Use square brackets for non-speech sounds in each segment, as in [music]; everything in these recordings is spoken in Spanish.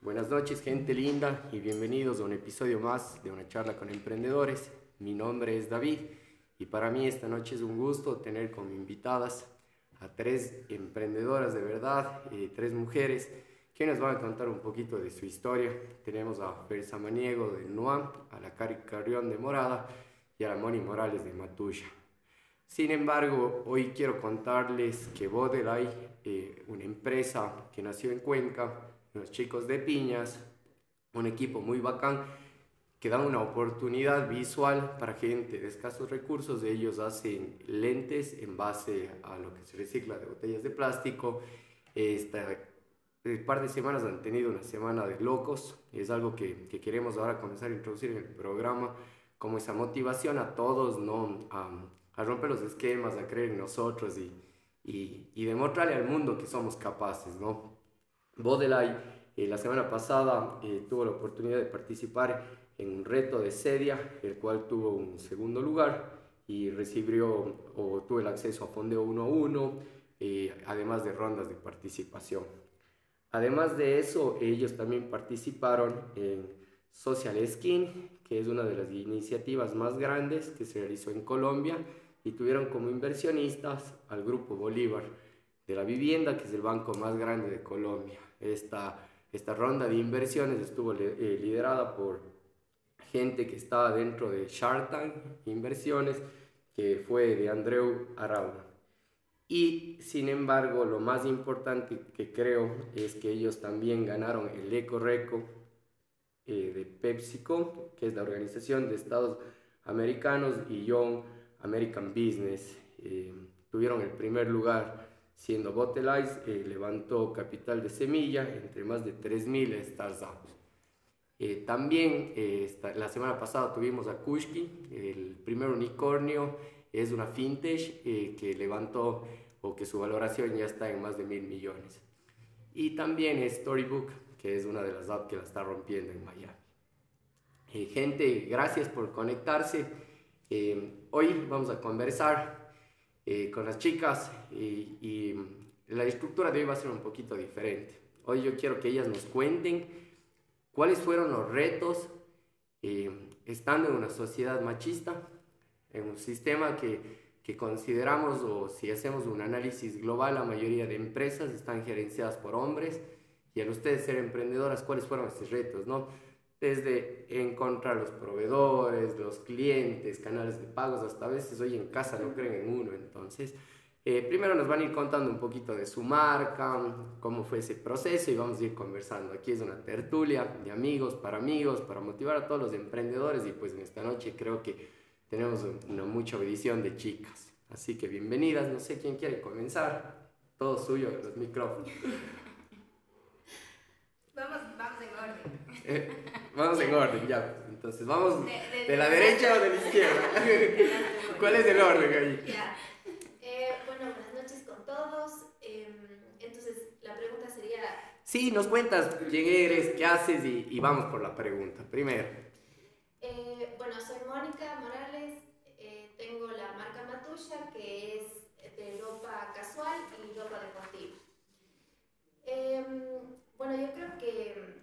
Buenas noches, gente linda, y bienvenidos a un episodio más de una charla con emprendedores. Mi nombre es David y para mí esta noche es un gusto tener como invitadas a tres emprendedoras de verdad, eh, tres mujeres que nos van a contar un poquito de su historia. Tenemos a Fer Samaniego de Nuam, a la Cari Carrión de Morada y a la Moni Morales de Matuya. Sin embargo, hoy quiero contarles que Bodelay, eh, una empresa que nació en Cuenca, los chicos de Piñas, un equipo muy bacán, que dan una oportunidad visual para gente de escasos recursos. Ellos hacen lentes en base a lo que se recicla de botellas de plástico. Esta, un par de semanas han tenido una semana de locos. Es algo que, que queremos ahora comenzar a introducir en el programa como esa motivación a todos, ¿no? A, a romper los esquemas, a creer en nosotros y, y, y demostrarle al mundo que somos capaces, ¿no? Bodelay eh, la semana pasada eh, tuvo la oportunidad de participar en un reto de Sedia, el cual tuvo un segundo lugar y recibió o tuvo el acceso a fondeo 1 a 1, eh, además de rondas de participación. Además de eso, ellos también participaron en Social Skin, que es una de las iniciativas más grandes que se realizó en Colombia y tuvieron como inversionistas al Grupo Bolívar de la Vivienda, que es el banco más grande de Colombia. Esta, esta ronda de inversiones estuvo eh, liderada por gente que estaba dentro de Shark Tank Inversiones, que fue de Andreu Arauna. Y sin embargo, lo más importante que creo es que ellos también ganaron el Eco Reco eh, de PepsiCo, que es la Organización de Estados Americanos, y Young American Business. Eh, tuvieron el primer lugar siendo Botelize, eh, levantó capital de semilla entre más de 3.000 startups. Eh, también eh, la semana pasada tuvimos a Kushki, el primer unicornio, es una fintech eh, que levantó o que su valoración ya está en más de mil millones. Y también Storybook, que es una de las apps que la está rompiendo en Miami. gente, gracias por conectarse. hoy vamos a conversar con las chicas y, y la estructura de hoy va a ser un poquito diferente. Hoy yo quiero que ellas nos cuenten ¿Cuáles fueron los retos eh, estando en una sociedad machista, en un sistema que, que, consideramos o si hacemos un análisis global, la mayoría de empresas están gerenciadas por hombres y al ustedes ser emprendedoras, ¿cuáles fueron esos retos? No? Desde encontrar los proveedores, los clientes, canales de pagos, hasta a veces hoy en casa no creen en uno, entonces eh, primero nos van a ir contando un poquito de su marca, cómo fue ese proceso y vamos a ir conversando. Aquí es una tertulia de amigos para amigos, para motivar a todos los emprendedores y pues en esta noche creo que tenemos una mucha edición de chicas. Así que bienvenidas, no sé quién quiere comenzar. Todo suyo, los micrófonos. [laughs] Vamos, vamos en orden. Eh, vamos en orden, ya. Entonces, vamos de, de, de la derecha o [laughs] de la izquierda. ¿Cuál es el orden ahí? Ya. Bueno, buenas noches con todos. Em, entonces, la pregunta sería... Sí, nos cuentas quién eres, qué haces y, y vamos por la pregunta. Primero. Eh, bueno, soy Mónica Morales, eh, tengo la marca Matusha, que es de ropa casual y ropa deportiva. Eh, bueno, yo creo que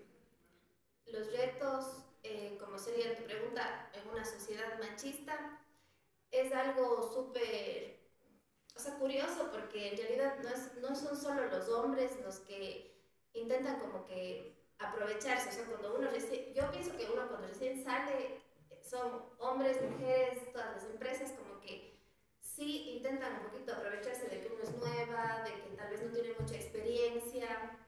los retos, eh, como sería tu pregunta, en una sociedad machista, es algo súper o sea, curioso porque en realidad no, es, no son solo los hombres los que intentan como que aprovecharse, o sea, cuando uno recién, yo pienso que uno cuando recién sale, son hombres, mujeres, todas las empresas como que sí intentan un poquito aprovecharse de que uno es nueva, de que tal vez no tiene mucha experiencia.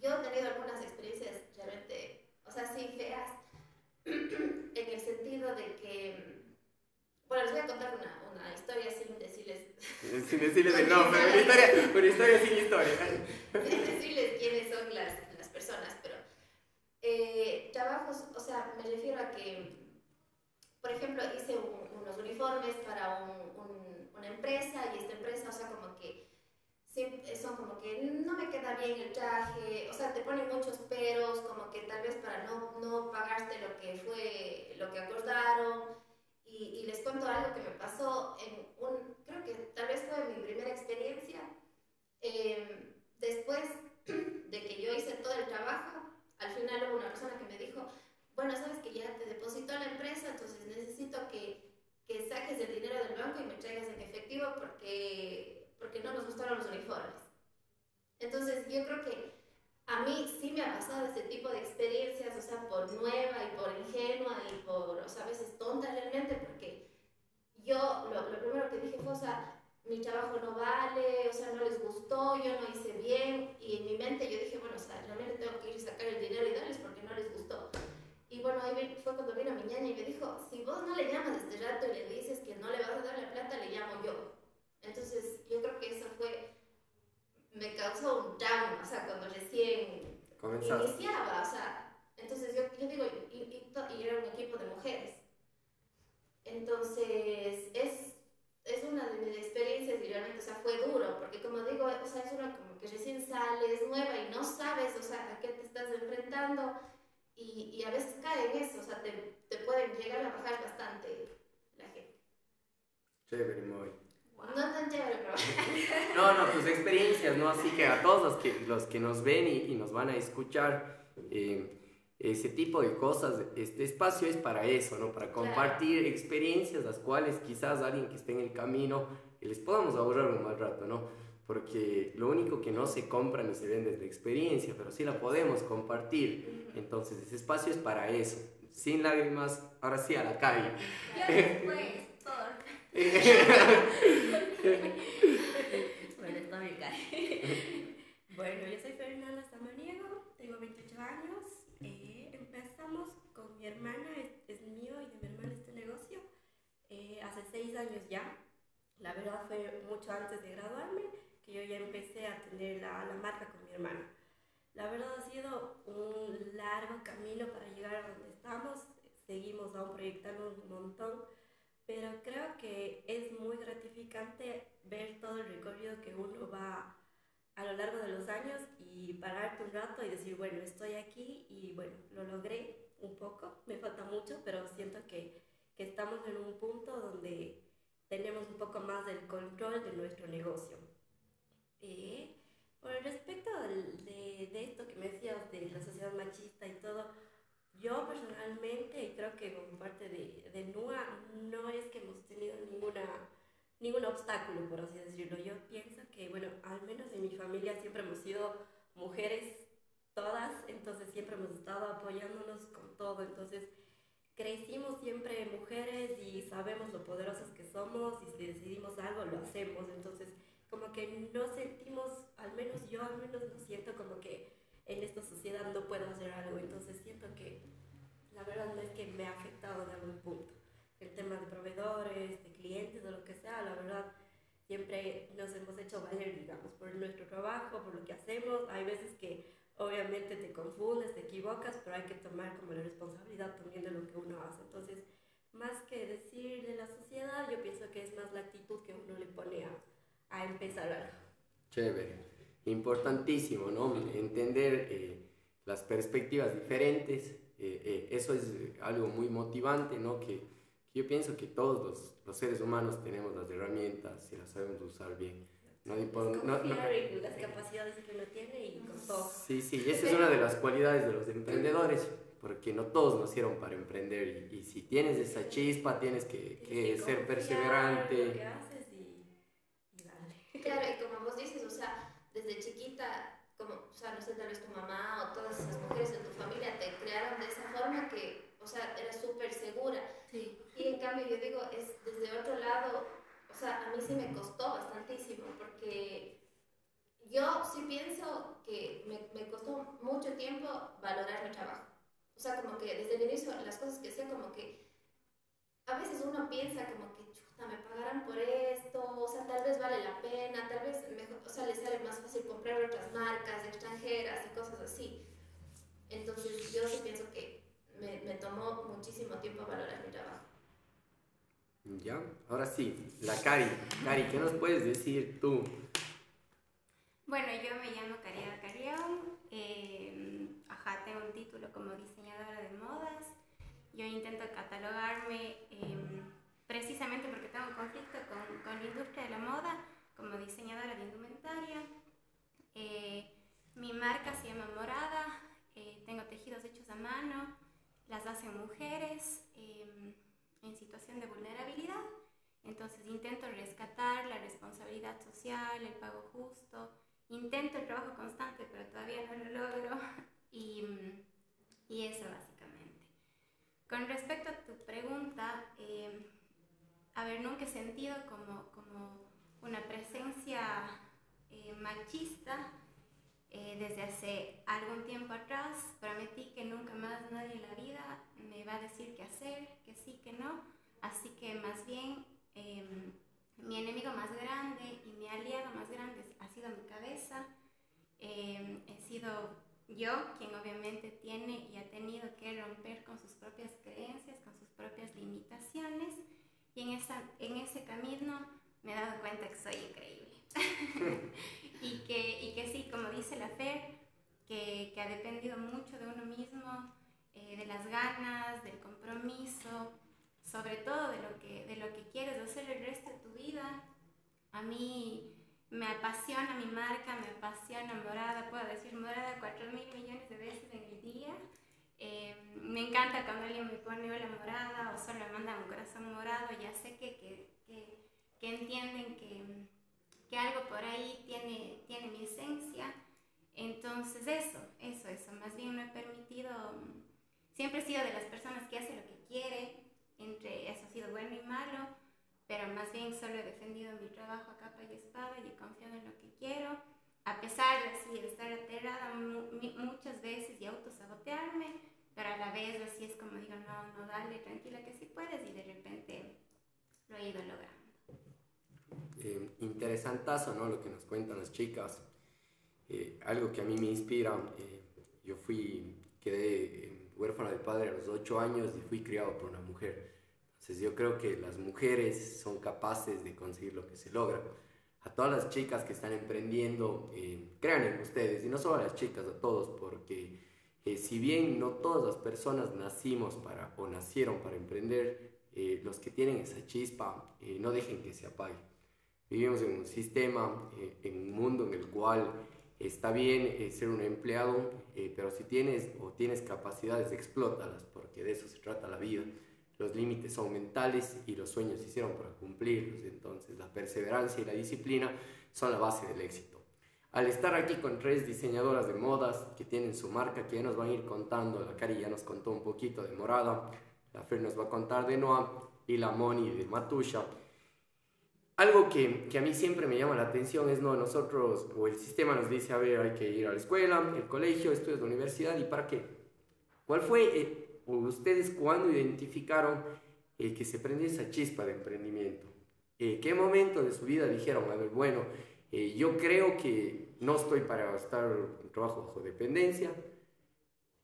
Yo he tenido algunas experiencias realmente, o sea, sí feas, [clears throat] en el sentido de que bueno, les voy a contar una, una historia sin decirles. Sin decirles [laughs] el nombre, una historia, una historia sin historia. [laughs] sin decirles quiénes son las, las personas, pero. Eh, trabajos, o sea, me refiero a que, por ejemplo, hice un, unos uniformes para un, un, una empresa y esta empresa, o sea, como que son como que no me queda bien el traje, o sea, te ponen muchos peros, como que tal vez para no, no pagarte lo que fue, lo que acordaron y, y, les cuento algo que me pasó en un, creo que tal vez fue mi primera experiencia. Eh, después [clears throat] de que yo hice todo el trabajo, persona que me dijo, bueno, sabes que ya te depositó la empresa, entonces necesito que, que saques el dinero del banco y me traigas en efectivo porque, porque no nos gustaron los uniformes. Entonces yo creo que a mí sí me ha pasado este tipo de experiencias, o sea, por nueva y por ingenua y por, o sea, a veces tonta realmente, porque yo lo, lo primero que dije fue, o sea, mi trabajo no vale, o sea, no les gustó, yo no hice bien, y en mi mente yo dije, bueno, o sea, realmente tengo que ir a sacar el dinero y darles porque no les gustó. Y bueno, ahí fue cuando vino mi ñaña y me dijo, si vos no le llamas este rato y le dices que no le vas a dar la plata, le llamo yo. Entonces, yo creo que eso fue, me causó un trauma, o sea, cuando recién iniciaba, o sea, entonces yo, yo digo, y, y, y era un equipo de mujeres. Entonces, es es una de mis experiencias y realmente, o sea, fue duro, porque como digo, o sea, es una como que recién sales, nueva y no sabes, o sea, a qué te estás enfrentando y, y a veces cae en eso, o sea, te, te, pueden llegar a bajar bastante la gente. Chévere, muy. No tan chévere, pero... [laughs] no, no, tus experiencias, ¿no? Así que a todos los que, los que nos ven y, y nos van a escuchar, eh, ese tipo de cosas, este espacio es para eso, ¿no? Para compartir experiencias, las cuales quizás alguien que esté en el camino les podamos ahorrar un mal rato, ¿no? Porque lo único que no se compra ni se vende es la experiencia, pero sí la podemos compartir. Entonces, ese espacio es para eso. Sin lágrimas, ahora sí a la calle. Después. Bueno, está bien, Bueno, yo soy Fernanda Samaniego, tengo 28 años con mi hermana, es, mío y de mi hermana este negocio, eh, hace seis años ya. La verdad fue mucho antes de graduarme que yo ya empecé a tener la, la marca con mi hermana. La verdad ha sido un largo camino para llegar a donde estamos. Seguimos aún proyectando un montón, pero creo que es muy gratificante ver todo el recorrido que uno va a lo largo de los años y pararte un rato y decir, bueno, estoy aquí y bueno, lo logré un poco, me falta mucho, pero siento que, que estamos en un punto donde tenemos un poco más del control de nuestro negocio. Eh, por respecto de, de, esto que me decías de la sociedad machista y todo, yo personalmente, y creo que como parte de, de NUA, no es que hemos tenido ninguna ningún obstáculo, por así decirlo. Yo pienso que, bueno, al menos en mi familia siempre hemos sido mujeres todas, entonces siempre hemos estado apoyándonos con todo, entonces crecimos siempre mujeres y sabemos lo poderosas que somos y si decidimos algo lo hacemos, entonces como que no sentimos, al menos yo al menos no siento como que en esta sociedad no puedo hacer algo, entonces siento que la verdad no es que me ha afectado en algún punto el tema de proveedores, de clientes o lo que sea, la verdad, siempre nos hemos hecho valer, digamos, por nuestro trabajo, por lo que hacemos. Hay veces que obviamente te confundes, te equivocas, pero hay que tomar como la responsabilidad también de lo que uno hace. Entonces, más que decir de la sociedad, yo pienso que es más la actitud que uno le pone a, a empezar algo. Chévere, importantísimo, ¿no? Entender eh, las perspectivas diferentes, eh, eh, eso es algo muy motivante, ¿no? Que, yo pienso que todos los, los, seres humanos tenemos las herramientas y las sabemos usar bien. No, no, no, las capacidades que uno tiene y con todo. Sí, sí, esa es una de las cualidades de los emprendedores, porque no todos nacieron para emprender y, y si tienes esa chispa tienes que, que ser perseverante. Que haces y, y dale. Claro, y como vos dices, o sea, desde chiquita, como, o sea, no sé, tal vez tu mamá o todas esas mujeres en tu familia te crearon de esa forma que, o sea, eras súper segura. Sí. Y en cambio yo digo, es desde otro lado, o sea, a mí sí me costó bastantísimo porque yo sí pienso que me, me costó mucho tiempo valorar mi trabajo. O sea, como que desde el inicio las cosas que hacía como que a veces uno piensa como que chuta, me pagarán por esto, o sea, tal vez vale la pena, tal vez mejor, o sea, les sale más fácil comprar otras marcas extranjeras y cosas así. Entonces yo sí pienso que me, me tomó muchísimo tiempo valorar mi trabajo. Ya, ahora sí, la Cari. Cari, ¿qué nos puedes decir tú? Bueno, yo me llamo Caridad Carrión, eh, ajá, tengo un título como diseñadora de modas. Yo intento catalogarme eh, precisamente porque tengo un conflicto con, con, la industria de la moda como diseñadora de indumentaria. Eh, mi marca se llama Morada, tengo tejidos hechos a mano hacen mujeres em, en situación de vulnerabilidad. Entonces intento rescatar la responsabilidad social, el pago justo, intento el trabajo constante, pero todavía no lo logro. [laughs] Y, y eso básicamente. Con respecto a tu pregunta, em, a ver, nunca he sentido como, como una presencia eh, machista eh, desde hace algún tiempo atrás. Prometí que nunca más nadie en la vida me va a decir qué hacer, que sí, que no. Así que más bien em, mi enemigo más grande y mi aliado más grande ha sido mi cabeza. Em, he sido yo quien obviamente tiene y ha tenido que romper con sus propias creencias, con sus propias limitaciones y en, esa, en ese camino me he dado cuenta que soy increíble. [laughs] y, que, y que sí, como dice la Fer, que, que ha dependido mucho de uno mismo, eh, de las ganas, del compromiso, sobre todo de lo, que, de lo que quieres hacer el resto de tu vida. A mí me apasiona mi marca, me apasiona Morada, puedo decir Morada cuatro mil millones de veces en el día. Eh, me encanta cuando alguien me pone hola morada o solo me manda un corazón morado, ya sé que, que, que, entienden que, que, algo por ahí tiene, tiene mi esencia. Entonces eso, eso, eso, más bien me he permitido, siempre he sido de las personas que hace lo que quiere, entre eso ha sido bueno y malo, pero más bien solo he defendido mi trabajo a capa y espada y he confiado en lo que quiero a pesar de, así, estar aterrada muchas veces y autosabotearme, pero a la vez así es como digo, no, no, dale, tranquila que sí puedes y de repente lo he ido logrando. Eh, interesantazo, ¿no? Lo que nos cuentan las chicas. Eh, algo que a mí me inspira, eh, yo fui, quedé huérfana de padre a los 8 años y fui criado por una mujer. Entonces yo creo que las mujeres son capaces de conseguir lo que se logra a todas las chicas que están emprendiendo, eh, crean en ustedes, y no solo a las chicas, a todos, porque eh, si bien no todas las personas nacimos para o nacieron para emprender, eh, los que tienen esa chispa, no dejen que se apague. Vivimos en un sistema, en un mundo en el cual está bien ser un empleado, pero si tienes o tienes capacidades, explótalas, porque de eso se trata la vida los límites son mentales y los sueños se hicieron para cumplirlos. Entonces la perseverancia y la disciplina son la base del éxito. Al estar aquí con tres diseñadoras de modas que tienen su marca, que ya nos van a ir contando, la Cari ya nos contó un poquito de Morada, la Fer nos va a contar de Noah y la Moni de Matusha. Algo que, que, a mí siempre me llama la atención es, no, nosotros, o el sistema nos dice, a ver, hay que ir a la escuela, el colegio, estudios de universidad, ¿y para qué? ¿Cuál fue eh, ustedes cuándo identificaron el que se prendió esa chispa de emprendimiento? ¿En qué momento de su vida dijeron, a ver, bueno, eh, yo creo que no estoy para estar en trabajo bajo dependencia?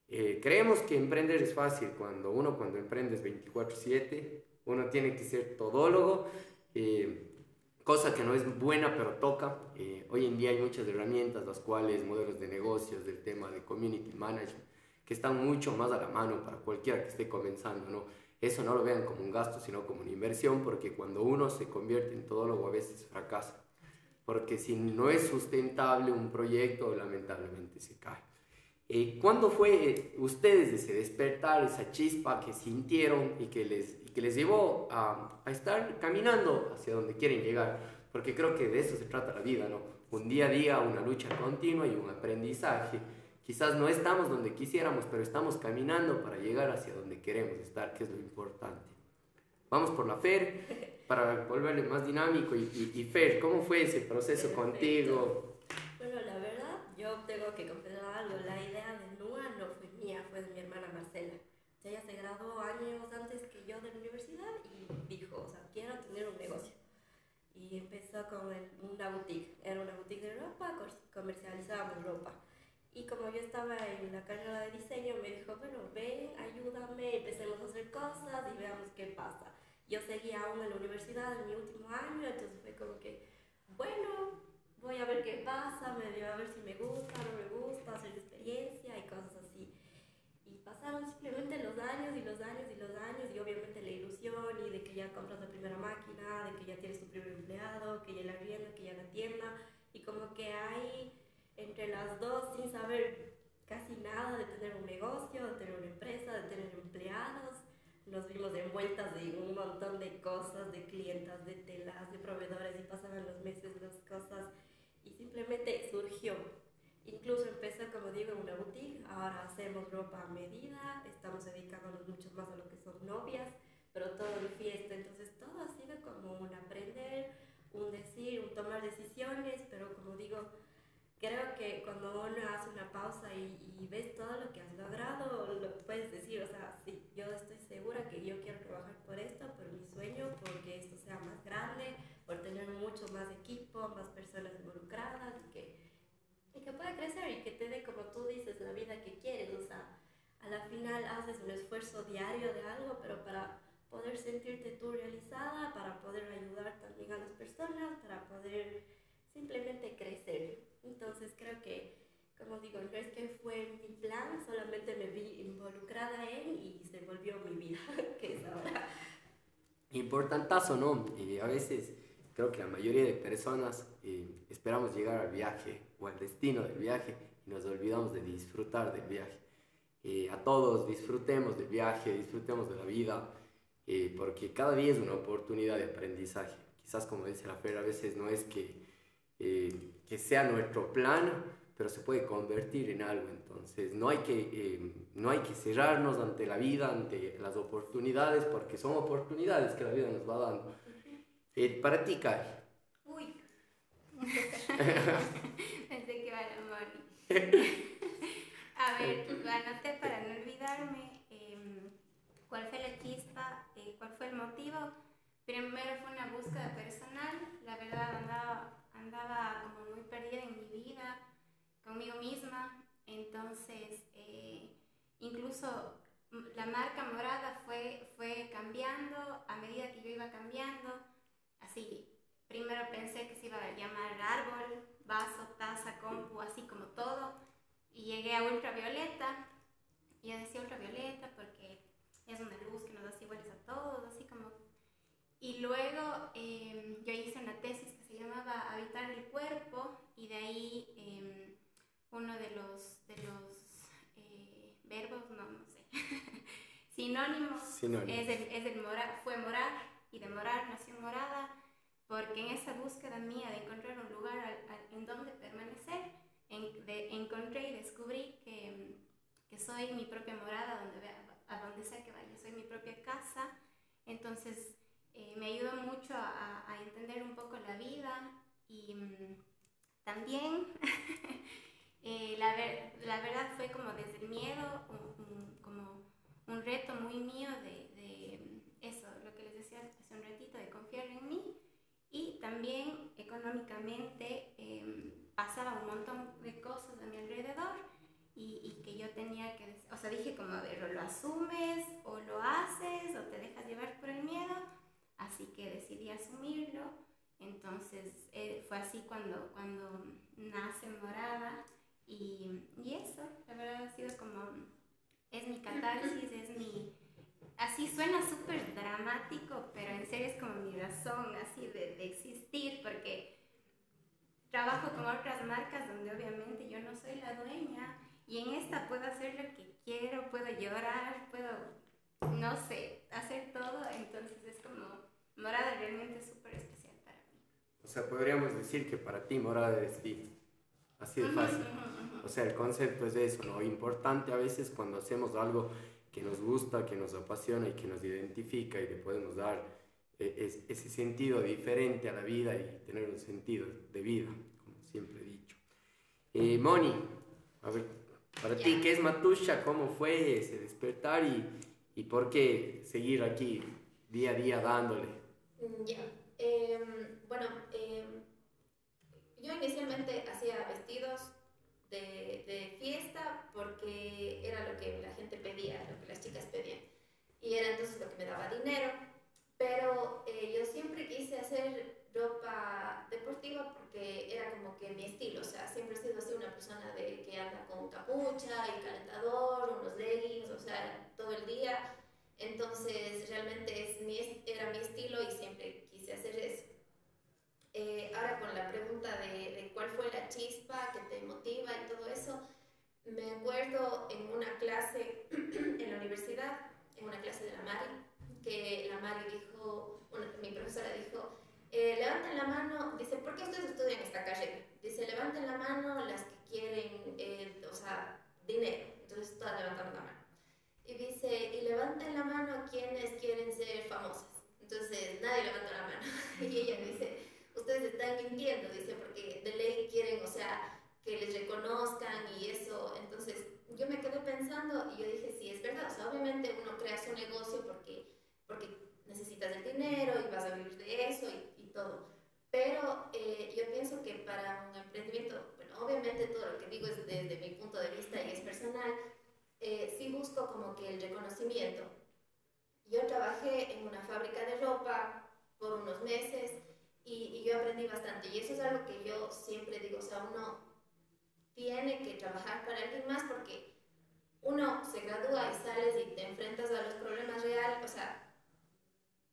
Eh, creemos que emprender es fácil cuando uno cuando emprende es 24/7, uno tiene que ser todólogo, eh, cosa que no es buena pero toca. hoy en día hay muchas herramientas, las cuales modelos de negocios, del tema de community management, que están mucho más a la mano para cualquiera que esté comenzando, ¿no? Eso no lo vean como un gasto, sino como una inversión, porque cuando uno se convierte en todólogo a veces fracasa. Porque si no es sustentable un proyecto, lamentablemente se cae. Eh, ¿Cuándo fue eh, ustedes ese despertar, esa chispa que sintieron y que les, que les llevó a, a, estar caminando hacia donde quieren llegar? Porque creo que de eso se trata la vida, ¿no? Un día a día, una lucha continua y un aprendizaje. Quizás no estamos donde quisiéramos, pero estamos caminando para llegar hacia donde queremos estar, que es lo importante. Vamos por la FER para volverle más dinámico. Y, Fer, ¿cómo fue ese proceso contigo? Bueno, la verdad, yo tengo que confesar algo. La idea de NUA no fue mía, fue de mi hermana Marcela. ella se graduó años antes que yo de la universidad y dijo, o sea, quiero tener un negocio. Y empezó con una boutique. Era una boutique de ropa, comercializábamos ropa. Y como yo estaba en la carrera de diseño, me dijo, bueno, ven, ayúdame, empecemos a hacer cosas y veamos qué pasa. Yo seguía aún en la universidad en mi último año, entonces fue como que, bueno, voy a ver qué pasa, me dio a ver si me gusta, no me gusta, hacer experiencia y cosas así. Y pasaron simplemente los años y los años y los años y obviamente la ilusión y de ya compras la primera máquina, de que ya tienes tu primer empleado, que ya la vivienda, que ya la tienda y como que hay entre las dos sin saber casi nada de tener un negocio, de tener una empresa, de tener empleados nos vimos envueltas de un montón de cosas, de clientas, de telas, de proveedores, y pasaban los meses, las cosas, y simplemente surgió. Incluso empezó, como digo, en una boutique, ahora hacemos ropa a medida, estamos dedicándonos mucho más a lo que son novias, pero todo en fiesta, entonces todo ha sido como un aprender, un decir, un tomar decisiones, pero como digo, creo que cuando uno hace una pausa y, y, ves todo lo que has logrado, lo puedes decir, o sea, sí, yo estoy segura que yo quiero trabajar por esto, por mi sueño, porque esto sea más grande, por tener mucho más equipo, más personas involucradas y que, y que pueda crecer y que te dé, como tú dices, la vida que quieres, o sea, a la final haces un esfuerzo diario de algo, pero para poder sentirte tú realizada, para poder ayudar también a las personas, para poder simplemente crecer. Entonces creo que, como digo, no es que fue mi plan, solamente me vi involucrada en y se volvió mi vida, [laughs] que es ahora. Importantazo, ¿no? A veces creo que la mayoría de personas eh, esperamos llegar al viaje o al destino del viaje y nos olvidamos de disfrutar del viaje. Eh, a todos disfrutemos del viaje, disfrutemos de la vida, eh, porque cada día es una oportunidad de aprendizaje. Quizás como dice la Fer, a veces no es que, eh, que sea nuestro plan, pero se puede convertir en algo. Entonces no hay, que, eh, no hay que cerrarnos ante la vida, ante las oportunidades, porque son oportunidades que la vida nos va dando. para ti, Kai. Uy. [laughs] Pensé que iba a la [laughs] A ver, anoté para no olvidarme em, cuál fue la chispa cuál fue el motivo. Primero fue una búsqueda personal, la verdad andaba, andaba como muy perdida en mi vida, conmigo misma, entonces eh, incluso la marca morada fue, fue cambiando a medida que yo iba cambiando, así, primero pensé que se iba a llamar árbol, vaso, taza, compu, así como todo, y llegué a ultravioleta, y yo decía ultravioleta porque es una luz que nos da iguales a todos, así como... Y luego em, yo hice una tesis que se llamaba Habitar el cuerpo y de ahí em, uno de los, de los eh, verbos, no, no sé, [laughs] sinónimos, Es el, es el mora, fue morar y de morar nació morada porque en esa búsqueda mía de encontrar un lugar en donde permanecer, en, de, encontré y descubrí que, que soy mi propia morada donde a donde sea que vaya, soy mi propia casa, entonces eh, me ayuda mucho a, a, entender un poco la vida y mm, también [laughs] eh, la, ver, la, verdad fue como desde el miedo, como un reto muy mío de, de, eso, lo que les decía hace un ratito, de confiar en mí. Y también económicamente eh, pasaba un montón de cosas a mi alrededor y, y, que yo tenía que, o sea, dije como, a ver, o lo asumes, o lo haces, o te dejas llevar por el miedo, así que decidí asumirlo, entonces eh, fue así cuando, cuando nace Morada, y, y eso, la verdad ha sido como, es mi catarsis, es mi, así suena súper dramático, pero en serio es como mi razón así de, de existir, porque trabajo con otras marcas donde obviamente yo no soy la dueña, y en esta puedo hacer lo que quiero, puedo llorar, puedo, no sé, hacer todo. Entonces es como, Morada realmente es súper especial para mí. O sea, podríamos decir que para ti Morada es ti. Así de fácil. O sea, el concepto es eso, ¿no? Importante a veces cuando hacemos algo que nos gusta, que nos apasiona y que nos identifica y le podemos dar eh, ese sentido diferente a la vida y tener un sentido de vida, como siempre he dicho. Eh, Moni, a ver, para ti, ¿qué es Matusha? ¿Cómo fue ese despertar y, y por qué seguir aquí día a día dándole? Mm, ya, em, bueno, em, yo inicialmente hacía vestidos de, de, fiesta porque era lo que la gente pedía, lo que las chicas pedían. Y era entonces lo que me daba dinero. Pero eh, yo siempre quise hacer ropa deportiva porque era como que mi estilo, o sea, siempre he sido así una persona de que anda con capucha y calentador, unos leggings, o sea, todo el día. Entonces, realmente es mi, era mi estilo y siempre quise hacer eso. Eh, ahora con la pregunta de, de cuál fue la chispa que te motiva y todo eso, me acuerdo en una clase [clears throat] en la universidad, en una clase de la Mari, que la Mari dijo, una, mi profesora dijo, eh, levanten la mano, dice, ¿por qué ustedes estudian esta carrera? Dice, levanten la mano las que quieren, eh, o sea, dinero. Entonces todas levantaron la mano. Y dice, y levanten la mano quienes quieren ser famosas. Entonces nadie levantó la mano. [laughs] y ella dice, ustedes están mintiendo, dice, porque de ley quieren, o sea, que les reconozcan y eso. Entonces yo me quedé pensando y yo dije, sí, es verdad. O sea, obviamente uno crea su negocio porque, porque necesitas el dinero y vas a vivir de eso y todo. Pero eh, yo pienso que para un emprendimiento, bueno, obviamente todo lo que digo es desde mi punto de vista y es personal, eh, sí busco como que el reconocimiento. Yo trabajé en una fábrica de ropa por unos meses y, y yo aprendí bastante. Y eso es algo que yo siempre digo, o sea, uno tiene que trabajar para alguien más porque uno se gradúa y sales y te enfrentas a los problemas reales, o sea,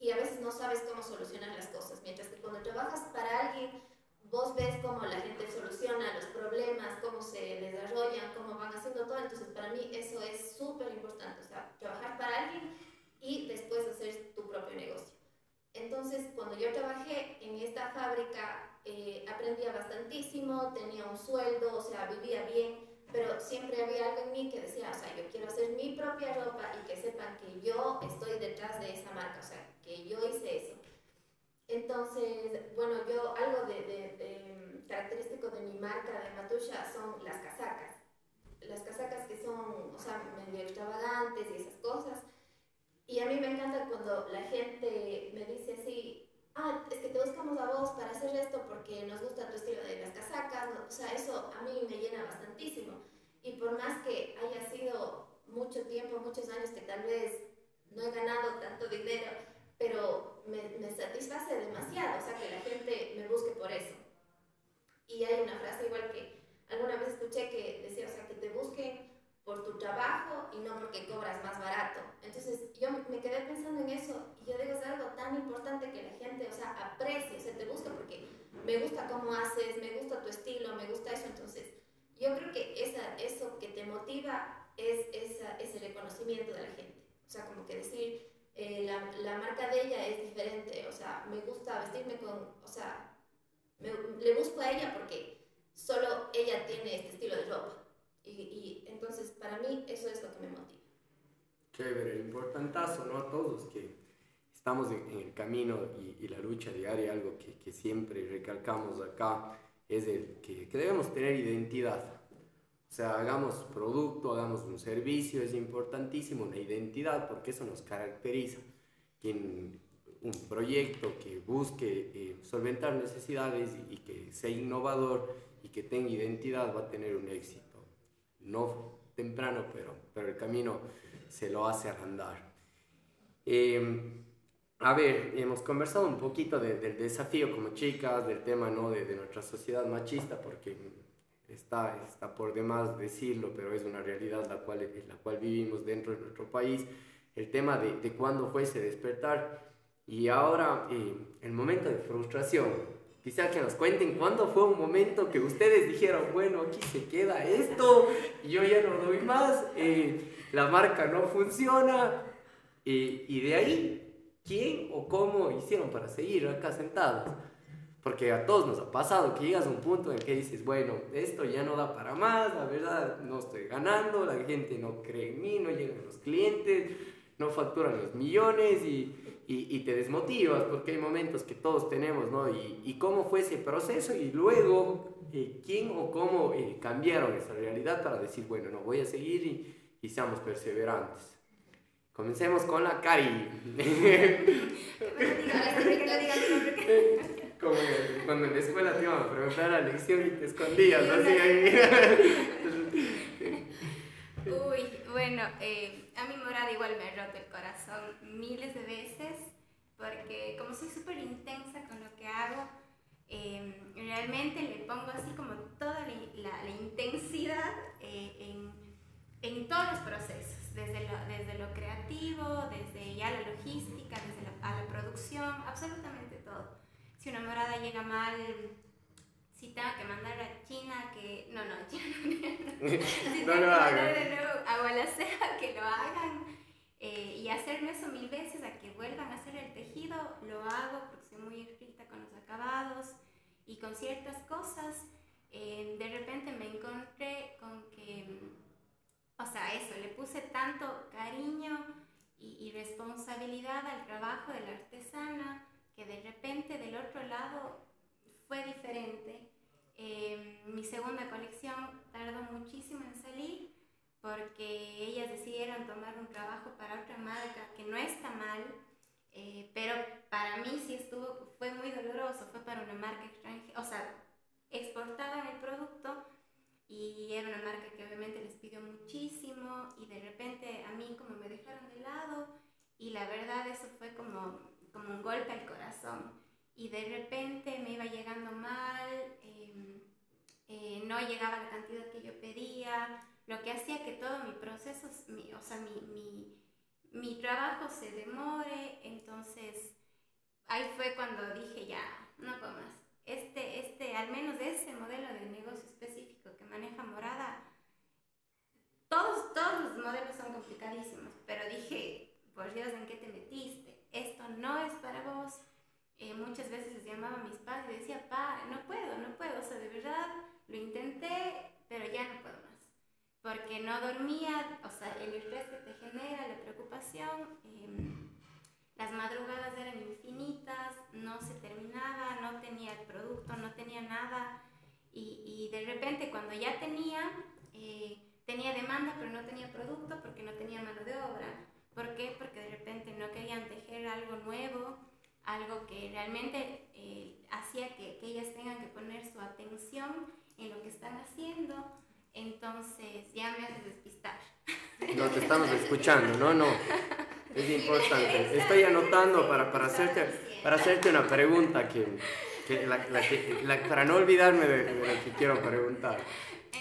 y a veces no sabes cómo solucionar las cosas, mientras que cuando trabajas para alguien, vos ves cómo la gente soluciona los problemas, cómo se desarrollan, cómo van haciendo todo, entonces para mí eso es súper importante, o sea, trabajar para alguien y después hacer tu propio negocio. Entonces, cuando yo trabajé en esta fábrica, eh, aprendía bastantísimo, tenía un sueldo, o sea, vivía bien, pero siempre había algo en mí que decía, o sea, yo quiero hacer mi propia ropa y que sepan que yo estoy detrás de esa marca, o sea, que yo hice eso. Entonces, bueno, yo algo de, de, característico de mi marca de Matusha son las casacas. Las casacas que son, o sea, medio extravagantes y esas cosas. Y a mí me encanta cuando la gente me dice así, ah, es que te buscamos a vos para hacer esto porque nos gusta tu estilo de las casacas, o sea, eso a mí me llena bastantísimo. Y por más que haya sido mucho tiempo, muchos años que tal vez no he ganado tanto dinero, pero me, me satisface demasiado, o sea, que la gente me busque por eso. Y hay una frase igual que alguna vez escuché que decía, o sea, que te busquen por tu trabajo y no porque cobras más barato. Entonces yo me quedé pensando en eso y yo digo, es algo tan importante que la gente, o sea, aprecie, o sea, te busca porque me gusta cómo haces, me gusta tu estilo, me gusta eso. Entonces yo creo que esa, eso que te motiva es esa, ese reconocimiento de la gente. O sea, como que decir, eh, la, la, marca de ella es diferente, o sea, me gusta vestirme con, o sea, le busco a ella porque solo ella tiene este estilo de ropa. Y, y, entonces para mí eso es lo que me motiva. Chévere, importantazo, ¿no? A todos que estamos en, el camino y, y, la lucha diaria, algo que, que, siempre recalcamos acá, es el que, debemos tener identidad. O sea, hagamos producto, hagamos un servicio, es importantísimo la identidad porque eso nos caracteriza. Quien, un proyecto que busque eh, solventar necesidades y, y que sea innovador y que tenga identidad va a tener un éxito no temprano, pero, pero el camino se lo hace andar. Em, a ver, hemos conversado un poquito del desafío como chicas, del tema ¿no? de, de, nuestra sociedad machista, porque está, está por demás decirlo, pero es una realidad la cual, la cual vivimos dentro de nuestro país, el tema de, de cuándo fue ese despertar. Y ahora eh, el momento de frustración, Quizá que nos cuenten cuándo fue un momento que ustedes dijeron, bueno, aquí se queda esto, yo ya no doy más, eh, la marca no funciona, eh, y de ahí, ¿quién o cómo hicieron para seguir acá sentados? Porque a todos nos ha pasado que llegas a un punto en que dices, bueno, esto ya no da para más, la verdad no estoy ganando, la gente no cree en mí, no llegan los clientes, no facturan los millones y y, te desmotivas porque hay momentos que todos tenemos, ¿no? Y, y cómo fue ese proceso y luego eh, quién o cómo eh, cambiaron esa realidad para decir, bueno, no voy a seguir y, y seamos perseverantes. Comencemos con la Cari. [laughs] [laughs] Como cuando en la escuela te iban a preguntar la lección y te escondías, así ahí. Uy, bueno, eh, a mi morada igual me ha roto el corazón miles de veces porque como soy súper intensa con lo que hago, em, realmente le pongo así como toda la, la, intensidad eh, en, en, todos los procesos, desde lo, desde lo creativo, desde ya la logística, desde la, a la producción, absolutamente todo. Si una morada llega mal, si tengo que mandar a China que... No, no, [laughs] China no. [laughs] si no lo hagan. de nuevo a la ceja que lo hagan eh, y hacerme eso mil veces a que vuelvan a hacer el tejido, lo hago porque soy muy estricta con los acabados y con ciertas cosas. Eh, de repente me encontré con que, o sea, eso, le puse tanto cariño y, y responsabilidad al trabajo de la artesana que de repente del otro lado fue diferente. Eh, mi segunda colección tardó muchísimo en salir porque ellas decidieron tomar un trabajo para otra marca que no está mal, eh, pero para mí sí estuvo, fue muy doloroso, fue para una marca extranjera, o sea, exportaban el producto y era una marca que obviamente les pidió muchísimo y de repente a mí como me dejaron de lado y la verdad eso fue como, como un golpe al corazón y de repente me iba llegando mal, em, eh, no llegaba la cantidad que yo pedía, lo que hacía que todo mi proceso, o sea, mi, mi, mi trabajo se demore, entonces ahí fue cuando dije ya, no puedo más. Este, este, al menos ese modelo de negocio específico que maneja Morada, todos, todos los modelos son complicadísimos, pero dije, por Dios, ¿en qué te metiste? Esto no es para vos. Eh, muchas veces les llamaba a mis padres y decía, pa, no puedo, no puedo, o sea, de verdad lo intenté, pero ya no puedo más. Porque no dormía, o sea, el estrés que te genera, la preocupación, em, las madrugadas eran infinitas, no se terminaba, no tenía el producto, no tenía nada. Y, de repente cuando ya tenía, eh, tenía demanda, pero no tenía producto porque no tenía mano de obra. ¿Por qué? Porque de repente no querían tejer algo nuevo, algo que realmente eh, hacía que, que, ellas tengan que poner su atención en lo que están haciendo. Entonces ya me haces despistar. [laughs] No te estamos escuchando, no, no. Es importante. Estoy anotando para, para, hacerte, para hacerte una pregunta que, que, la, la, para no olvidarme de, de, lo que quiero preguntar.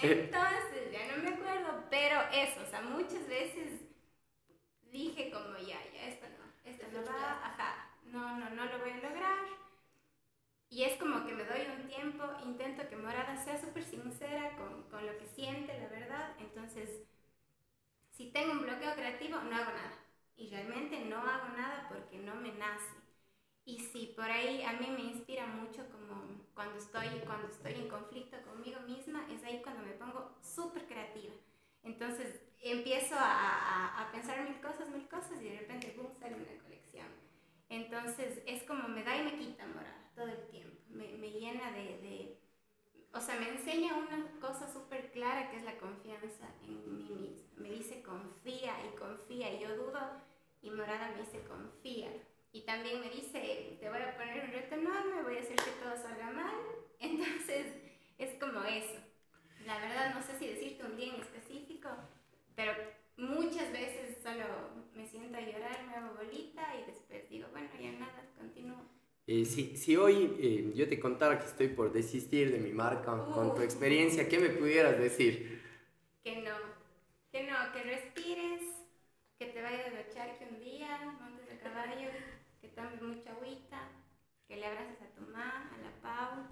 Entonces, ya no me acuerdo, pero eso, o sea, muchas veces dije como ya, ya, esto no, esto no va, ajá, no, no, no lo voy a lograr. Y es como que me doy un tiempo, intento que Morada sea súper sincera con, con lo que siente, la verdad. Entonces, si tengo un bloqueo creativo, no hago nada. Y realmente no hago nada porque no me nace. Y si por ahí a mí me inspira mucho como cuando estoy, cuando estoy en conflicto conmigo misma, es ahí cuando me pongo súper creativa. Entonces empiezo a, a, a, pensar mil cosas, mil cosas y de repente, boom, sale una colección. Entonces es como me da y me quita morada todo el tiempo. Me, me llena de, de, o sea, me enseña una cosa súper clara que es la confianza en mí misma. Me dice confía y confía y yo dudo y morada me dice confía. Y también me dice, voy a poner un reto enorme, voy a hacer que todo salga mal. Entonces, es como eso. La verdad, no sé si decirte un día en específico, pero muchas veces solo me siento a llorar, me hago bolita y después digo, bueno, ya nada, continúo. Eh, si, si, hoy eh, yo te contara que estoy por desistir de mi marca, uh, con tu experiencia, ¿qué me pudieras decir? Que no, que no, que respires, que te vayas a la que un día, montes de caballo, que tomes mucha agüita, que le abraces a tu mamá, a la Pau,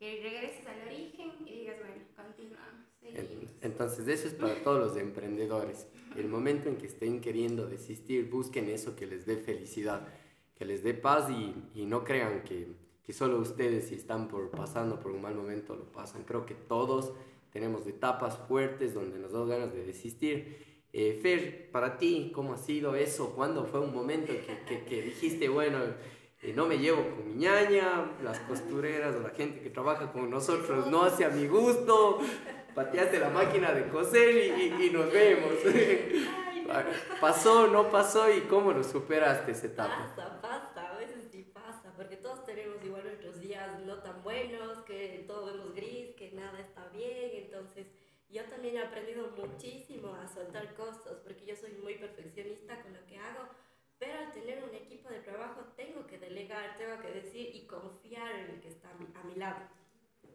que regreses al origen y digas, bueno, continuamos. Seguimos. Entonces, eso es para todos los emprendedores. El momento en que estén queriendo desistir, busquen eso que les dé felicidad, que les dé paz y, y no crean que, que, solo ustedes, si están por, pasando por un mal momento, lo pasan. Creo que todos tenemos etapas fuertes donde nos da ganas de desistir. Eh, Fer, para ti, ¿cómo ha sido eso? ¿Cuándo fue un momento que, que, que dijiste, bueno, eh, no me llevo con mi ñaña, las costureras o la gente que trabaja con nosotros no hace a mi gusto, pateaste la máquina de coser y, y, nos vemos. [laughs] ¿Pasó, no pasó y cómo lo superaste esa etapa? Yo también he aprendido muchísimo a soltar costos, porque yo soy muy perfeccionista con lo que hago, pero al tener un equipo de trabajo tengo que delegar, tengo que decir y confiar en el que está a mi lado.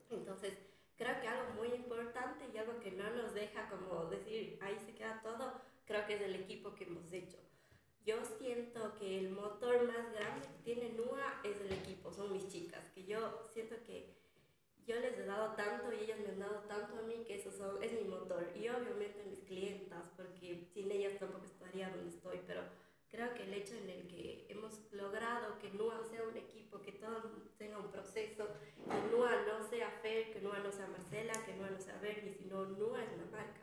Entonces, creo que algo muy importante y algo que no nos deja como decir, ahí se queda todo, creo que es el equipo que hemos hecho. Yo siento que el motor más grande que tiene NUA es el equipo, son mis chicas, que yo siento que yo les he dado tanto y ellas me han dado tanto a mí que eso son, es mi motor. Y obviamente mis clientas, porque sin ellas tampoco estaría donde estoy, pero creo que el hecho en el que hemos logrado que NUA sea un equipo, que todo tenga un proceso, que NUA no sea Fer, que NUA no sea Marcela, que NUA no sea Bernie, sino NUA es una marca.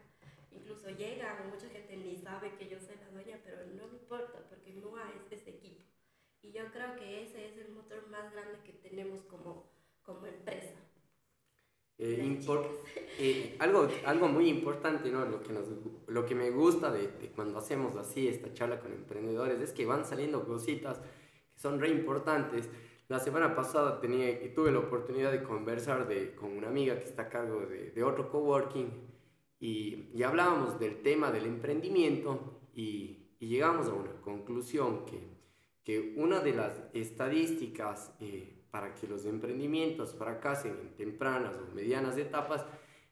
Incluso llegan, mucha gente ni sabe que yo soy la dueña, pero no me importa porque NUA es ese equipo. Y yo creo que ese es el motor más grande que tenemos como, como empresa. Eh, import, eh, algo, algo muy importante, ¿no? Lo que, nos, lo que me gusta de, de, cuando hacemos así esta charla con emprendedores es que van saliendo cositas que son re importantes. La semana pasada tenía, tuve la oportunidad de conversar de, con una amiga que está a cargo de, de otro coworking y, y, hablábamos del tema del emprendimiento y, y llegamos a una conclusión que, que una de las estadísticas eh, para que los emprendimientos fracasen en tempranas o medianas etapas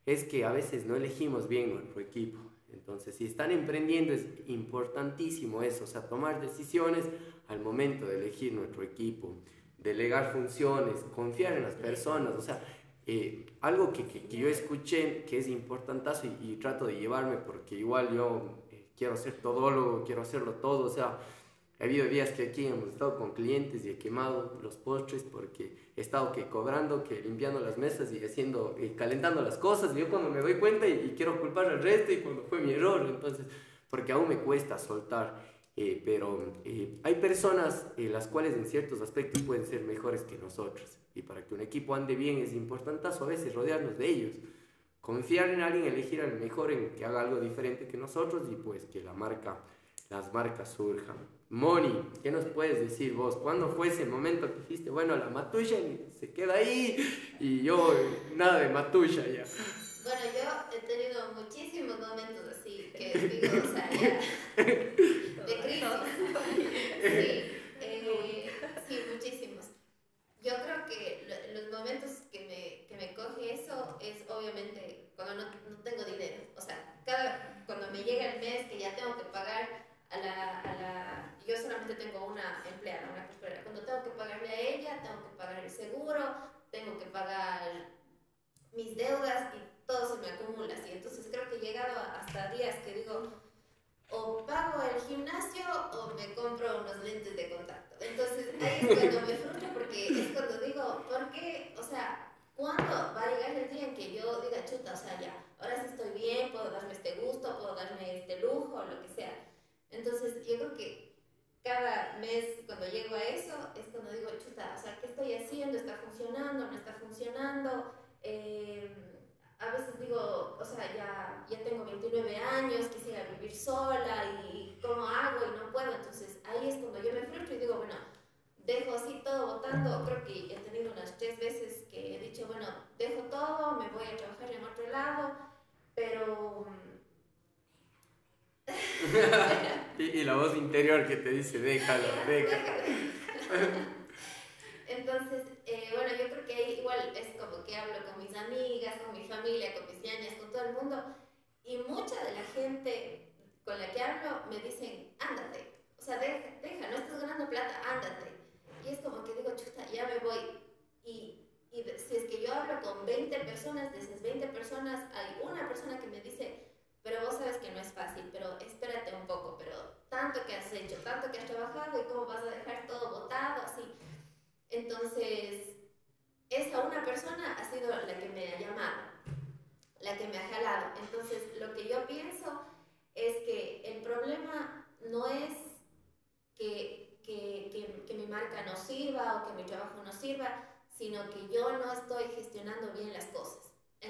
es que a veces no elegimos bien nuestro equipo. Entonces, si están emprendiendo es importantísimo eso, o sea, tomar decisiones al momento de elegir nuestro equipo, delegar funciones, confiar en las personas, o sea, eh, algo que, que, yo escuché que es importantazo y, y, trato de llevarme porque igual yo eh, quiero ser todólogo, quiero hacerlo todo, o sea, ha habido días que aquí hemos estado con clientes y he quemado los postres porque he estado que cobrando, que limpiando las mesas y haciendo, y calentando las cosas. Y yo cuando me doy cuenta y, y, quiero culpar al resto y cuando fue mi error, entonces, porque aún me cuesta soltar. Eh, pero eh, hay personas eh, las cuales en ciertos aspectos pueden ser mejores que nosotros. Y para que un equipo ande bien es importante a veces rodearnos de ellos. Confiar en alguien, elegir al mejor en que haga algo diferente que nosotros y pues que la marca, las marcas surjan. Moni, ¿qué nos puedes decir vos? ¿Cuándo fue ese momento que dijiste, bueno, la matucha se queda ahí y yo nada de matucha ya? Bueno, yo he tenido muchísimos momentos así que digo, o sea, ya, [laughs] de crisis. Sí, eh, sí, muchísimos. Yo creo que lo, los momentos que me, que me coge eso es obviamente cuando no, no tengo dinero. O sea, cada, cuando me llega el mes que ya tengo que pagar a la, a la, yo solamente tengo una empleada, una costurera. Cuando tengo que pagarle a ella, tengo que pagar el seguro, tengo que pagar mis deudas y todo se me acumula así. Entonces creo que he llegado hasta días que digo, o pago el gimnasio o me compro unos lentes de contacto. Entonces ahí es cuando me [laughs] frustro porque es cuando digo, ¿por qué? O sea, ¿cuándo va a llegar el día en que yo diga, chuta, o sea, ya, ahora sí estoy bien, puedo darme este gusto, puedo darme este lujo, lo que sea? Entonces, yo creo que cada mes cuando llego a eso es cuando digo, chuta, o sea, ¿qué estoy haciendo? ¿Está funcionando? ¿No está funcionando? Eh, a veces digo, o sea, ya, ya tengo 29 años, quisiera vivir sola y ¿cómo hago? Y no puedo. Entonces, ahí es cuando yo me frustro y digo, bueno, dejo así todo votando. Creo que he tenido unas tres veces que he dicho, bueno, dejo todo, me voy a trabajar en otro lado, pero [laughs] y, y, la voz interior que te dice, déjalo, déjalo. [laughs] Entonces, eh, bueno, yo creo que igual es como que hablo con mis amigas, con mi familia, con mis ñañas, con todo el mundo, y mucha de la gente con la que hablo me dicen, ándate, o sea, deja, deja no estás ganando plata, ándate. Y es como que digo, chuta, ya me voy. Y, y si es que yo hablo con 20 personas, de esas 20 personas hay una persona que me dice, pero vos sabes que no es fácil, pero espérate un poco, pero tanto que has hecho, tanto que has trabajado y cómo vas a dejar todo botado, así. Entonces, esa una persona ha sido la que me ha llamado, la que me ha jalado. Entonces, lo que yo pienso es que el problema no es que, que, que, que mi marca no sirva o que mi trabajo no sirva, sino que yo no estoy gestionando bien las cosas.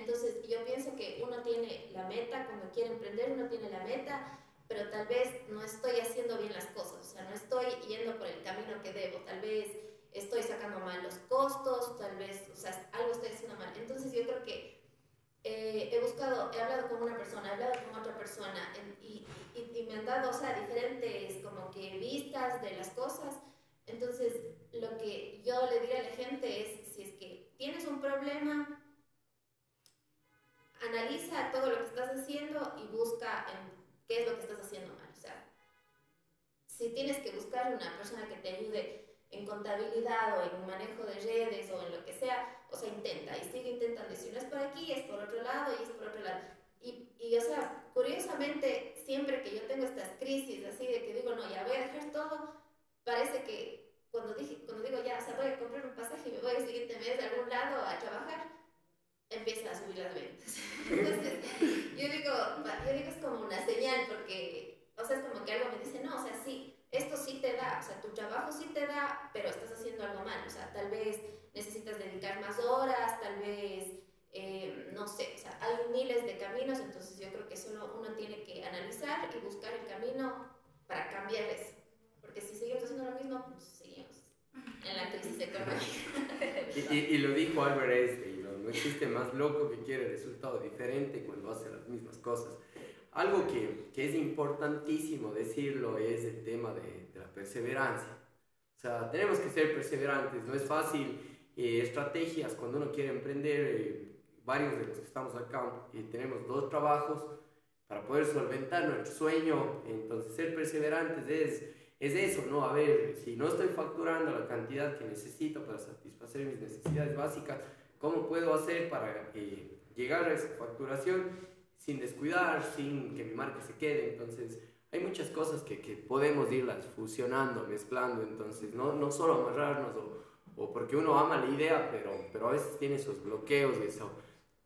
Entonces yo pienso que uno tiene la meta, cuando quiere emprender uno tiene la meta, pero tal vez no estoy haciendo bien las cosas, o sea, no estoy yendo por el camino que debo, tal vez estoy sacando mal los costos, tal vez, o sea, algo estoy haciendo mal. Entonces yo creo que eh, he buscado, he hablado con una persona, he hablado con otra persona y, y, y, me han dado, o sea, diferentes como que vistas de las cosas. Entonces, lo que yo le diría a la gente es, si es que tienes un problema, analiza todo lo que estás haciendo y busca en qué es lo que estás haciendo mal. O sea, si tienes que buscar una persona que te ayude en contabilidad o en manejo de redes o en lo que sea, o sea, intenta y sigue intentando. Y si no es por aquí, es por otro lado y es por otro lado. Y, y, o sea, curiosamente, siempre que yo tengo estas crisis así de que digo, no, ya voy a dejar todo, parece que cuando, dije, cuando digo, ya, o sea, voy a comprar un pasaje y me voy el siguiente mes a algún lado a trabajar, empieza a subir las ventas. [laughs] Entonces, yo digo, yo digo es como una señal porque, o sea, es como que algo me dice, no, o sea, sí, esto sí te da, o sea, tu trabajo sí te da, pero estás haciendo algo mal, o sea, tal vez necesitas dedicar más horas, tal vez, eh, no sé, o sea, hay miles de caminos, entonces yo creo que solo uno tiene que analizar y buscar el camino para cambiar eso, porque si seguimos haciendo lo mismo, pues seguimos. en la crisis económica. y, y, lo dijo Albert Einstein, ¿no? existe más loco que quiere resultado diferente cuando hace las mismas cosas. Algo que, que es importantísimo decirlo es el tema de, de, la perseverancia. O sea, tenemos que ser perseverantes, no es fácil. Eh, estrategias cuando uno quiere emprender, eh, varios de los que estamos acá, y tenemos dos trabajos para poder solventar nuestro sueño, entonces ser perseverantes es es eso, ¿no? A ver, si no estoy facturando la cantidad que necesito para satisfacer mis necesidades básicas, ¿cómo puedo hacer para eh, llegar a esa facturación sin descuidar, sin que mi marca se quede? Entonces, hay muchas cosas que, que podemos irlas fusionando, mezclando, entonces, no, no solo amarrarnos o, o, porque uno ama la idea, pero, pero a veces tiene esos bloqueos y eso.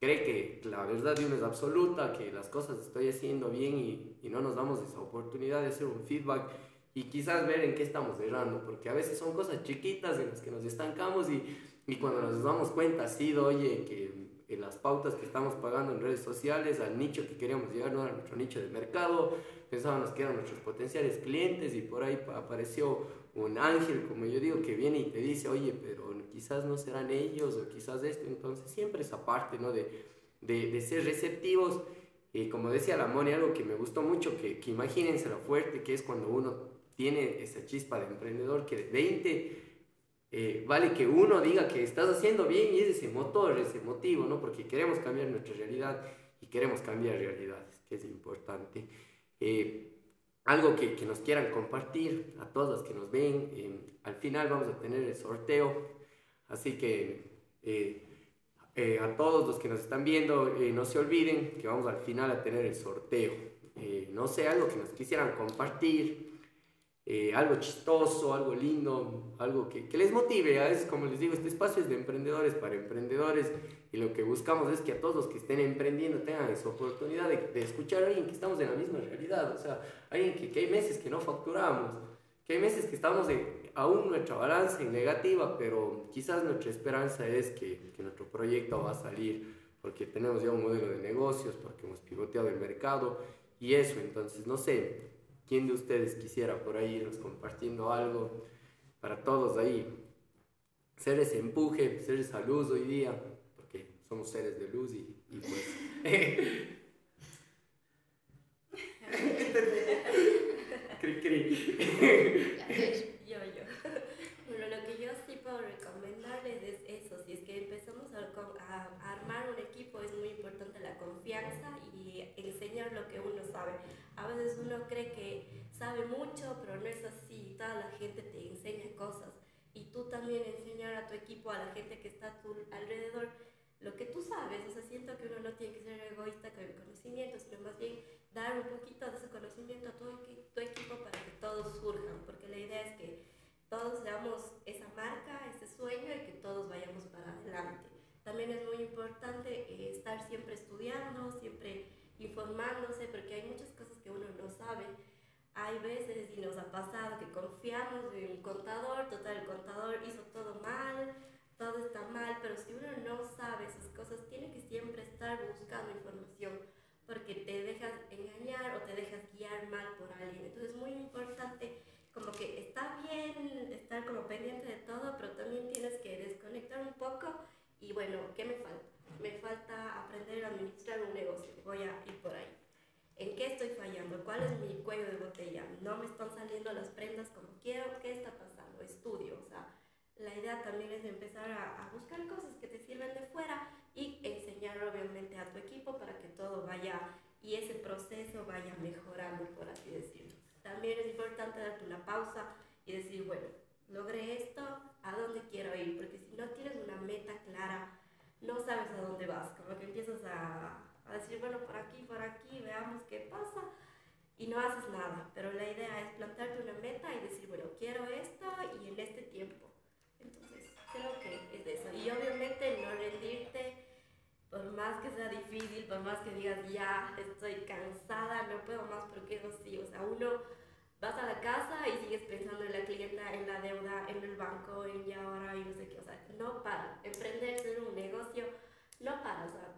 Cree que la verdad de uno es absoluta, que las cosas estoy haciendo bien y, y no nos damos esa oportunidad de hacer un feedback y quizás ver en qué estamos errando, porque a veces son cosas chiquitas en las que nos estancamos y, y cuando nos damos cuenta ha sido, oye, que en las pautas que estamos pagando en redes sociales, al nicho que queríamos llegar, no era nuestro nicho de mercado, pensábamos que eran nuestros potenciales clientes y por ahí apareció un ángel, como yo digo, que viene y te dice, oye, pero quizás no serán ellos o quizás esto, entonces siempre esa parte, ¿no? De, de, de ser receptivos. Y como decía la Moni, algo que me gustó mucho, que, que imagínense lo fuerte que es cuando uno tiene esa chispa de emprendedor que de 20 eh, vale que uno diga que estás haciendo bien y es ese motor, ese motivo, ¿no? Porque queremos cambiar nuestra realidad y queremos cambiar realidades, que es importante. Eh, algo que, que, nos quieran compartir a todos los que nos ven. Eh, al final vamos a tener el sorteo, así que eh, a todos los que nos están viendo, no se olviden que vamos al final a tener el sorteo. no sé, algo que nos quisieran compartir, eh, algo chistoso, algo lindo, algo que, que, les motive. A veces, como les digo, este espacio es de emprendedores para emprendedores y lo que buscamos es que a todos los que estén emprendiendo tengan esa oportunidad de, de escuchar a alguien que estamos en la misma realidad. O sea, alguien que, que hay meses que no facturamos, que hay meses que estamos de, aún nuestra balanza en negativa, pero quizás nuestra esperanza es que, que nuestro proyecto va a salir porque tenemos ya un modelo de negocios, porque hemos pivoteado el mercado y eso. Entonces, no sé, ¿Quién de ustedes quisiera por ahí irnos compartiendo algo para todos ahí? Ser ese empuje, ser esa luz hoy día, porque somos seres de luz y, pues... [laughs] cri, cri. yo, yo. Bueno, lo que yo sí puedo recomendarles es eso, si es que empezamos a armar un equipo es muy importante la confianza y enseñar lo que uno sabe a veces uno cree que sabe mucho, pero no es así. Toda la gente te enseña cosas. Y tú también enseñar a tu equipo, a la gente que está a tu alrededor, lo que tú sabes. O sea, siento que uno no tiene que ser egoísta con el conocimiento, sino más bien dar un poquito de ese conocimiento a tu, tu equipo para que todos surjan. Porque la idea es que todos seamos esa marca, ese sueño y que todos vayamos para adelante. También es muy importante eh, estar siempre estudiando, siempre informándose, porque hay muchas cosas que uno no sabe. Hay veces, y nos ha pasado, que confiamos en un contador, total, el contador hizo todo mal, todo está mal, pero si uno no sabe esas cosas, tiene que siempre estar buscando información, porque te dejas engañar o te dejas guiar mal por alguien. Entonces es muy importante como que está bien estar como pendiente de todo, pero también tienes que desconectar un poco y bueno, ¿qué me falta? Me falta aprender a administrar un negocio, voy a ir por ahí. ¿En qué estoy fallando? ¿Cuál es mi cuello de botella? ¿No me están saliendo las prendas como quiero? ¿Qué está pasando? Estudio, o sea, la idea también es empezar a, buscar cosas que te sirven de fuera y enseñar obviamente a tu equipo para que todo vaya y ese proceso vaya mejorando, por así decirlo. También es importante darte una pausa y decir, bueno, logré esto, ¿a dónde quiero ir? Porque si no tienes una meta clara, no sabes a dónde vas, como que empiezas a, a decir, bueno, por aquí, por aquí, veamos qué pasa, y no haces nada. Pero la idea es plantarte una meta y decir, bueno, quiero esto y en este tiempo. Entonces, creo que es eso. Y obviamente no rendirte, por más que sea difícil, por más que digas, ya estoy cansada, no puedo más, porque es así. O sea, uno vas a la casa y sigues pensando en la clienta, en la deuda, en el banco, en ya ahora y no sé qué. O sea, no para. Emprender, hacer un negocio, no para. O sea,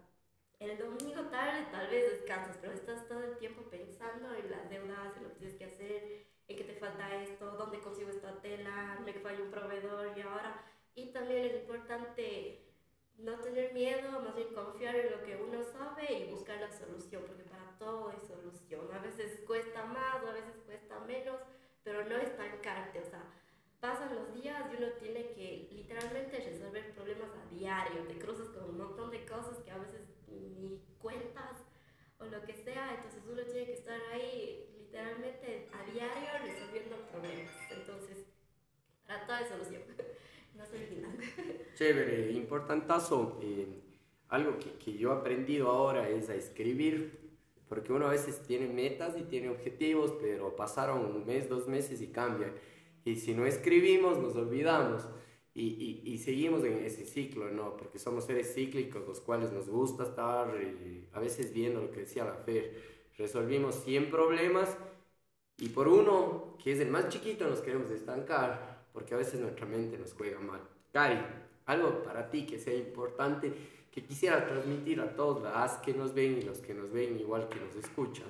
el domingo tarde tal vez descansas, pero estás todo el tiempo pensando en las deudas, en lo que tienes que hacer, en qué te falta esto, dónde consigo esta tela, me falló un proveedor y ahora. Y también es importante no tener miedo, más bien confiar en lo que uno sabe y buscar la solución, porque para todo hay solución. A veces cuesta más, a veces cuesta menos, pero no estancarte. O sea, pasan los días y uno tiene que literalmente resolver problemas a diario. Te cruzas con un montón de cosas que a veces ni cuentas o lo que sea, entonces uno tiene que estar ahí literalmente a diario resolviendo problemas. Entonces, para todo hay solución. [laughs] no olvidan. [laughs] Chévere, importantazo. Eh, algo que, que yo he aprendido ahora es a escribir, porque uno a veces tiene metas y tiene objetivos, pero pasaron un mes, dos meses y cambia. Y si no escribimos, nos olvidamos. Y, y, y, seguimos en ese ciclo, ¿no? Porque somos seres cíclicos, los cuales nos gusta estar eh, a veces viendo lo que decía la Fer. Resolvimos 100 problemas y por uno, que es el más chiquito, nos queremos estancar, porque a veces nuestra mente nos juega mal. Cari, algo para ti que sea importante, que quisiera transmitir a todos las que nos ven y los que nos ven igual que nos escuchan.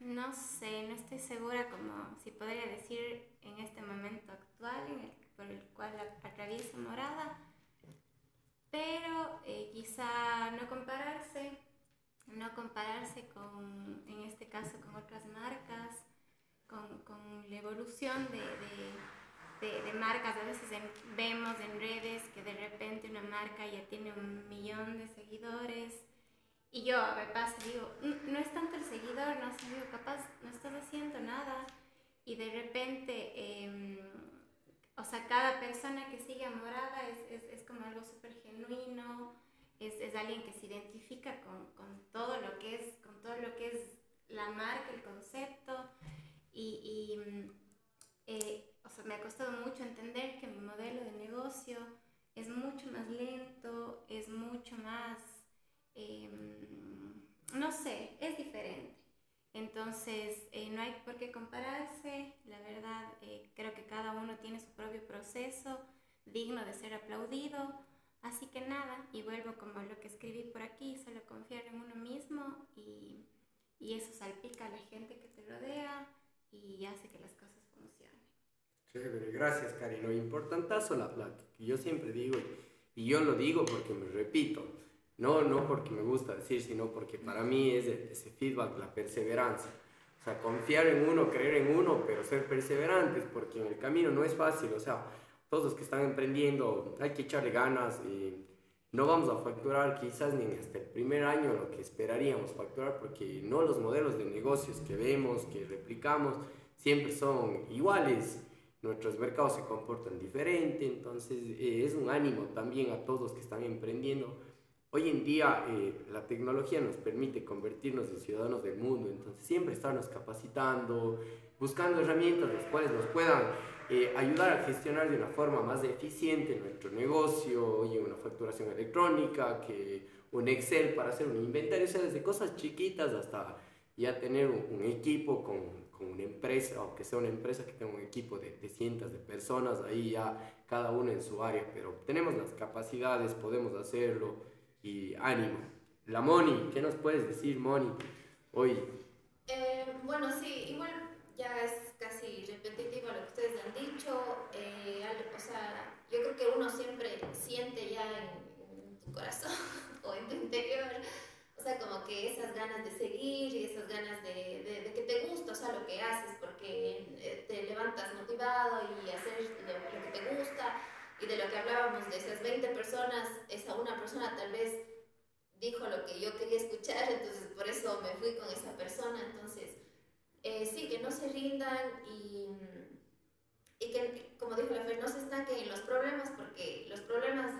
No sé, no estoy segura como si podría decir en este momento actual en el, por el cual atravieso morada, pero eh, quizá no compararse, no compararse con, en este caso, con otras marcas, con, con la evolución de, de, de, de, marcas. A veces vemos en redes que de repente una marca ya tiene un millón de seguidores y yo me pasa, digo, no es tanto el seguidor, no sé, digo, capaz no estás haciendo nada. Y de repente, eh, o sea, cada persona que sigue a Morada es, es, es como algo súper genuino, es, es, alguien que se identifica con, con, todo lo que es, con todo lo que es la marca, el concepto. Y, y eh, o sea, me ha costado mucho entender que mi modelo de negocio es mucho más lento, es mucho más eh, no sé, es diferente. Entonces, eh, no hay por qué compararse, la verdad, eh, creo que cada uno tiene su propio proceso digno de ser aplaudido, así que nada, y vuelvo como lo que escribí por aquí, solo confiar en uno mismo y, y eso salpica a la gente que te rodea y hace que las cosas funcionen. Chévere, gracias, Cari. Lo importantazo, la, que yo siempre digo, y yo lo digo porque me repito, no, no porque me gusta decir, sino porque para mí es ese feedback, la perseverancia. O sea, confiar en uno, creer en uno, pero ser perseverantes, porque en el camino no es fácil. O sea, todos los que están emprendiendo, hay que echarle ganas. Y no vamos a facturar quizás ni hasta el primer año lo que esperaríamos facturar, porque no los modelos de negocios que vemos, que replicamos, siempre son iguales. Nuestros mercados se comportan diferente, entonces eh, es un ánimo también a todos que están emprendiendo Hoy en día eh, la tecnología nos permite convertirnos en ciudadanos del mundo, entonces siempre estarnos capacitando, buscando herramientas las cuales nos puedan eh, ayudar a gestionar de una forma más eficiente nuestro negocio, oye, una facturación electrónica, que un Excel para hacer un inventario, o sea, desde cosas chiquitas hasta ya tener un, un equipo con, con, una empresa, aunque sea una empresa que tenga un equipo de, de cientos de personas, ahí ya cada uno en su área, pero tenemos las capacidades, podemos hacerlo y ánimo. La Moni, ¿qué nos puedes decir, Moni, hoy? Eh, bueno, sí, igual ya es casi repetitivo lo Eh, o sea, yo creo que uno siempre siente ya en, en tu corazón [laughs] o en tu interior, o sea, como que esas ganas de seguir y esas ganas de, de, de, que te gusta, o sea, lo que haces, porque eh, te levantas motivado y hacer lo, lo que te gusta y de lo que hablábamos de esas 20 personas, esa una persona tal vez dijo lo que yo quería escuchar, entonces por eso me fui con esa persona. Entonces, eh, sí, que no se rindan y, y que, como dijo la Fer, no se estanquen en los problemas, porque los problemas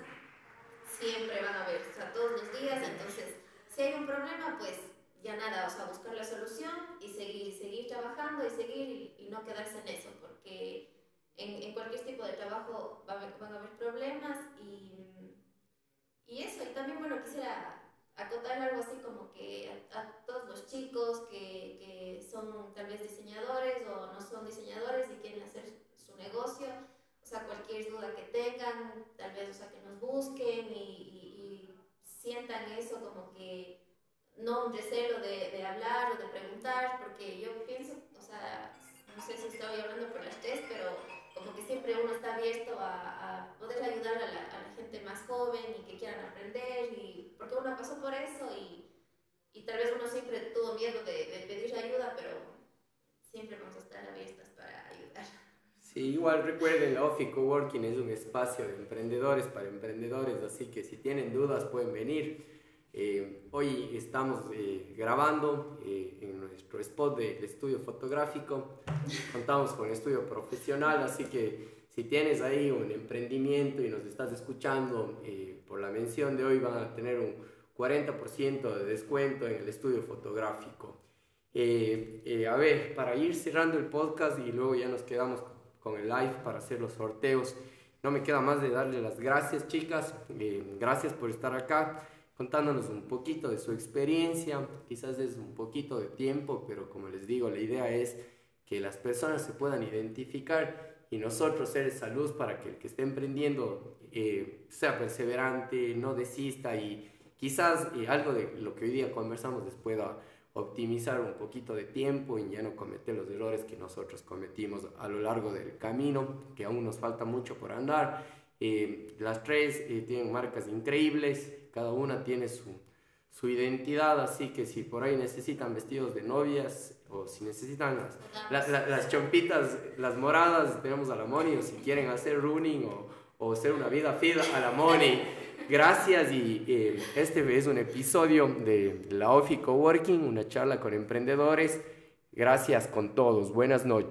siempre van a haber, o sea, todos los días. Entonces, si hay un problema, pues ya nada, o sea, buscar la solución y seguir, seguir trabajando y seguir y, no quedarse en eso, porque en, en, cualquier tipo de trabajo va a haber, van a haber problemas y, y eso. Y también, bueno, quisiera acotar algo así como que a, a todos los chicos que, que, son tal vez diseñadores o no son diseñadores y quieren hacer su negocio, o sea, cualquier duda que tengan, tal vez, o sea, que nos busquen y, y, y sientan eso como que no un recelo de, de hablar o de preguntar, porque yo pienso, o sea, no sé si estoy hablando por las tres, pero como que siempre uno está abierto a, a poder ayudar a la, a la, gente más joven y que quieran aprender, y, porque uno pasó por eso y, y tal vez uno siempre tuvo miedo de, de pedir ayuda, pero siempre vamos a estar abiertas para. Sí, igual recuerden, OFI Coworking es un espacio de emprendedores para emprendedores, así que si tienen dudas pueden venir. Eh, hoy estamos eh, grabando eh, en nuestro spot del estudio fotográfico. Contamos con estudio profesional, así que si tienes ahí un emprendimiento y nos estás escuchando por la mención de hoy, van a tener un 40% de descuento en el estudio fotográfico. a ver, para ir cerrando el podcast y luego ya nos quedamos con el live para hacer los sorteos. No me queda más de darle las gracias, chicas. gracias por estar acá contándonos un poquito de su experiencia, quizás es un poquito de tiempo, pero como les digo, la idea es que las personas se puedan identificar y nosotros ser esa luz para que el que esté emprendiendo eh, sea perseverante, no desista y quizás eh, algo de lo que hoy día conversamos les pueda optimizar un poquito de tiempo y ya no cometer los errores que nosotros cometimos a lo largo del camino, que aún nos falta mucho por andar. Eh, las tres tienen marcas increíbles, cada una tiene su, su identidad, así que si por ahí necesitan vestidos de novias o si necesitan las, las, chompitas, las moradas, tenemos a la Moni, o si quieren hacer running o, o hacer una vida fit a la Moni. Gracias y eh, este es un episodio de la OFI Coworking, una charla con emprendedores. Gracias con todos. Buenas noches.